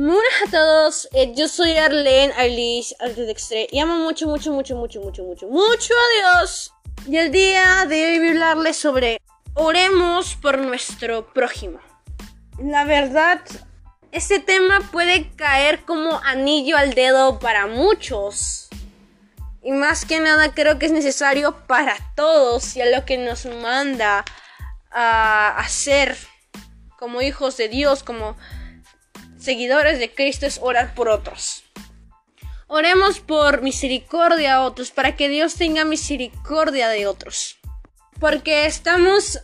Buenas a todos, eh, yo soy Arlene Arlis Altidextre y amo mucho, mucho, mucho, mucho, mucho, mucho, mucho a Dios. Y el día de hoy voy a hablarles sobre oremos por nuestro prójimo. La verdad, este tema puede caer como anillo al dedo para muchos. Y más que nada creo que es necesario para todos y a lo que nos manda a hacer como hijos de Dios, como seguidores de Cristo es orar por otros. Oremos por misericordia a otros, para que Dios tenga misericordia de otros. Porque estamos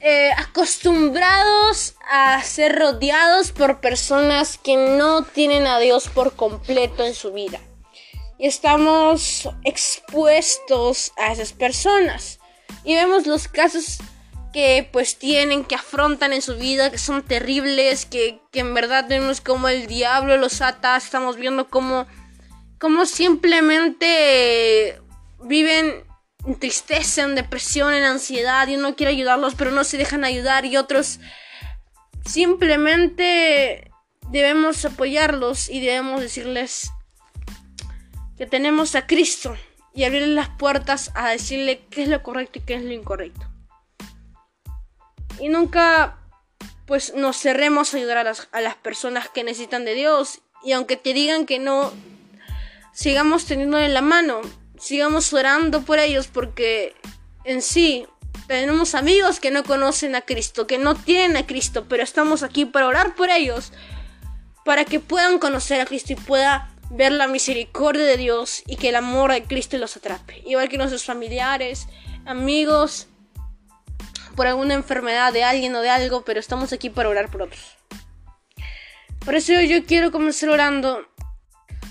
eh, acostumbrados a ser rodeados por personas que no tienen a Dios por completo en su vida. Y estamos expuestos a esas personas. Y vemos los casos que pues tienen, que afrontan en su vida, que son terribles, que, en verdad vemos como el diablo los ata, estamos viendo como simplemente viven en tristeza, en depresión, en ansiedad y uno quiere ayudarlos pero no se dejan ayudar y otros simplemente debemos apoyarlos y debemos decirles que tenemos a Cristo y abrirles las puertas a decirle qué es lo correcto y qué es lo incorrecto y nunca pues nos cerremos a ayudar a las, personas que necesitan de Dios y aunque te digan que no sigamos teniendo en la mano sigamos orando por ellos porque en sí tenemos amigos que no conocen a Cristo, que no tienen a Cristo, pero estamos aquí para orar por ellos, para que puedan conocer a Cristo y pueda ver la misericordia de Dios y que el amor de Cristo los atrape. Igual que nuestros familiares, amigos, por alguna enfermedad de alguien o de algo, pero estamos aquí para orar por otros. Por eso yo quiero comenzar orando.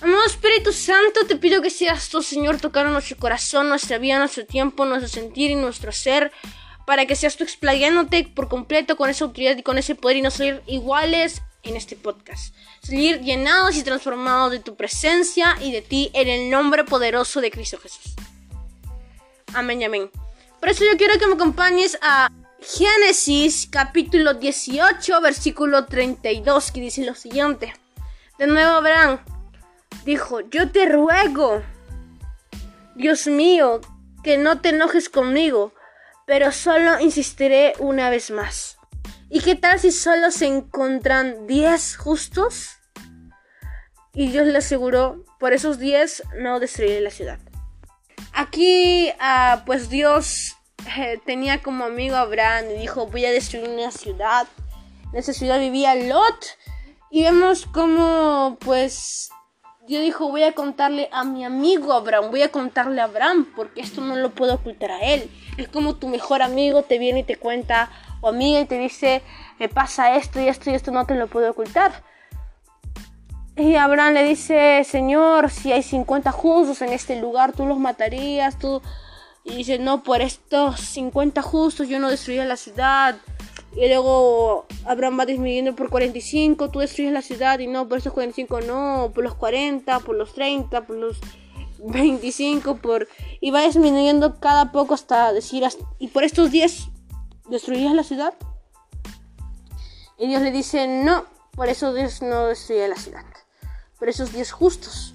Amado Espíritu Santo, te pido que seas tú, Señor, tocando nuestro corazón, nuestra vida, nuestro tiempo, nuestro sentir y nuestro ser, para que seas tú explayándote por completo con esa autoridad y con ese poder y no salir iguales en este podcast. Salir llenados y transformados de tu presencia y de ti en el nombre poderoso de Cristo Jesús. Amén y amén. Por eso yo quiero que me acompañes a Génesis capítulo 18 versículo 32 que dice lo siguiente. De nuevo Abraham dijo, yo te ruego, Dios mío, que no te enojes conmigo, pero solo insistiré una vez más. ¿Y qué tal si solo se encuentran 10 justos? Y Dios le aseguró, por esos 10 no destruiré la ciudad. Aquí, uh, pues Dios eh, tenía como amigo a Abraham y dijo, voy a destruir una ciudad. En esa ciudad vivía Lot. Y vemos como, pues, Dios dijo, voy a contarle a mi amigo Abraham, voy a contarle a Abraham, porque esto no lo puedo ocultar a él. Es como tu mejor amigo te viene y te cuenta, o amiga y te dice, me pasa esto y esto y esto no te lo puedo ocultar. Y Abraham le dice, Señor, si hay 50 justos en este lugar, tú los matarías, tú... Y dice, no, por estos 50 justos yo no destruiría la ciudad. Y luego Abraham va disminuyendo por 45, tú destruyes la ciudad y no, por estos 45 no, por los 40, por los 30, por los 25, por... Y va disminuyendo cada poco hasta decir, y por estos 10 destruirías la ciudad. Y Dios le dice, no, por eso Dios no destruye la ciudad por esos 10 justos.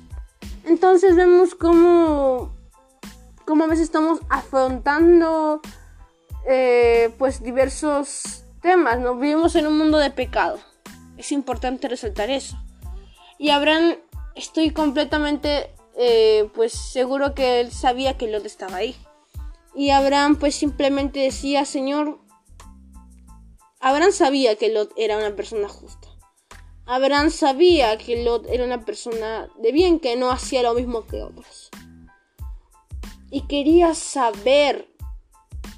Entonces vemos cómo, cómo a veces estamos afrontando eh, pues diversos temas, ¿no? Vivimos en un mundo de pecado. Es importante resaltar eso. Y Abraham, estoy completamente eh, pues seguro que él sabía que Lot estaba ahí. Y Abraham pues simplemente decía, Señor, Abraham sabía que Lot era una persona justa. Abraham sabía que Lot era una persona de bien, que no hacía lo mismo que otros. Y quería saber,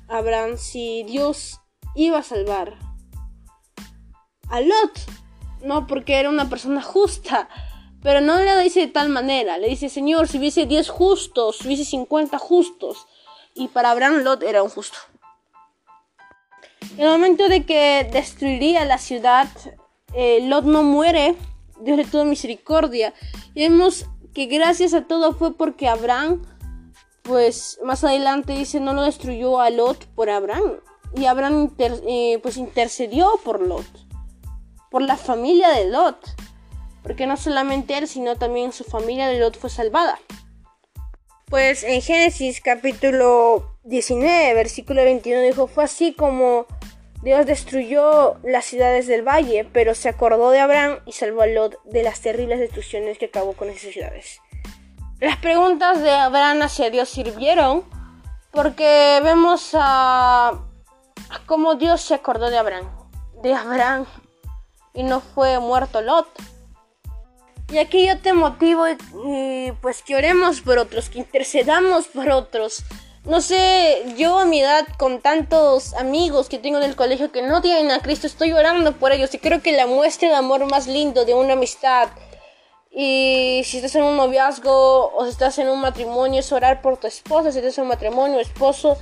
Abraham, si Dios iba a salvar a Lot. No, porque era una persona justa. Pero no le dice de tal manera. Le dice, Señor, si hubiese 10 justos, si hubiese 50 justos. Y para Abraham Lot era un justo. En el momento de que destruiría la ciudad, eh, Lot no muere, Dios le tuvo misericordia. Y vemos que gracias a todo fue porque Abraham, pues más adelante dice, no lo destruyó a Lot por Abraham. Y Abraham eh, pues intercedió por Lot, por la familia de Lot. porque no solamente él, sino también su familia de Lot fue salvada. Pues en Génesis capítulo 19, versículo 21 dijo, fue así como Dios destruyó las ciudades del valle, pero se acordó de Abraham y salvó a Lot de las terribles destrucciones que acabó con esas ciudades. Las preguntas de Abraham hacia Dios sirvieron porque vemos a, cómo Dios se acordó de Abraham, de Abraham, y no fue muerto Lot. Y aquí yo te motivo y, pues que oremos por otros, que intercedamos por otros. No sé, yo a mi edad con tantos amigos que tengo en el colegio que no tienen a Cristo, estoy orando por ellos y creo que la muestra de amor más lindo de una amistad. Y si estás en un noviazgo o si estás en un matrimonio es orar por tu esposa, si estás en un matrimonio, esposo,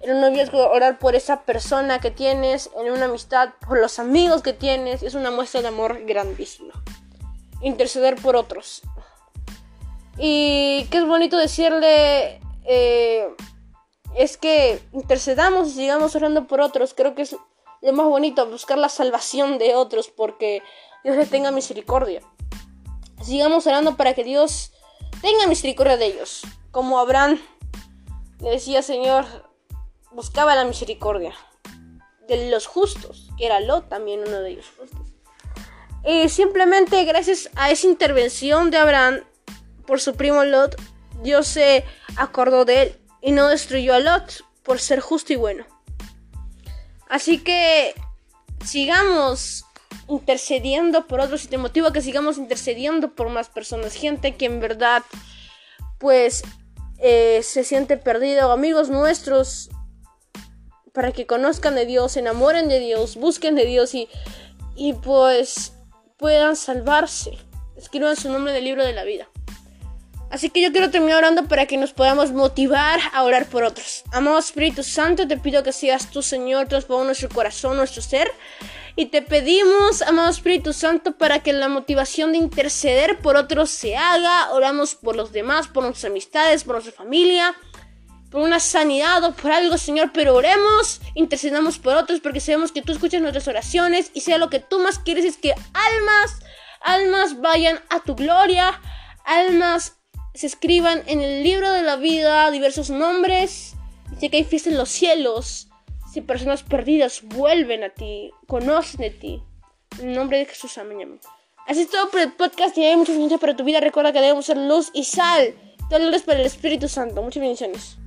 en un noviazgo orar por esa persona que tienes, en una amistad por los amigos que tienes, es una muestra de amor grandísima. Interceder por otros. Y qué es bonito decirle, eh, es que intercedamos y sigamos orando por otros. Creo que es lo más bonito, buscar la salvación de otros, porque Dios le tenga misericordia. Sigamos orando para que Dios tenga misericordia de ellos. Como Abraham le decía, Señor, buscaba la misericordia de los justos, que era Lot también uno de ellos y simplemente gracias a esa intervención de Abraham por su primo Lot, Dios se acordó de él y no destruyó a Lot por ser justo y bueno. Así que sigamos intercediendo por otros y te motivo a que sigamos intercediendo por más personas, gente que en verdad pues eh, se siente perdido, amigos nuestros, para que conozcan de Dios, se enamoren de Dios, busquen de Dios y, y pues puedan salvarse. Escriban su nombre del libro de la vida. Así que yo quiero terminar orando para que nos podamos motivar a orar por otros. Amado Espíritu Santo, te pido que seas tú, Señor, transforma nuestro corazón, nuestro ser. Y te pedimos, amado Espíritu Santo, para que la motivación de interceder por otros se haga. Oramos por los demás, por nuestras amistades, por nuestra familia por una sanidad o por algo, Señor, pero oremos, intercedamos por otros porque sabemos que tú escuchas nuestras oraciones y sea lo que tú más quieres es que almas, almas vayan a tu gloria, almas se escriban en el libro de la vida diversos nombres, y que hay fiesta en los cielos, si personas perdidas vuelven a ti, conocen de ti. En nombre de Jesús, amén. Así es todo por el podcast y hay muchas bendiciones para tu vida. Recuerda que debemos ser luz y sal. Todo el para el Espíritu Santo. Muchas bendiciones.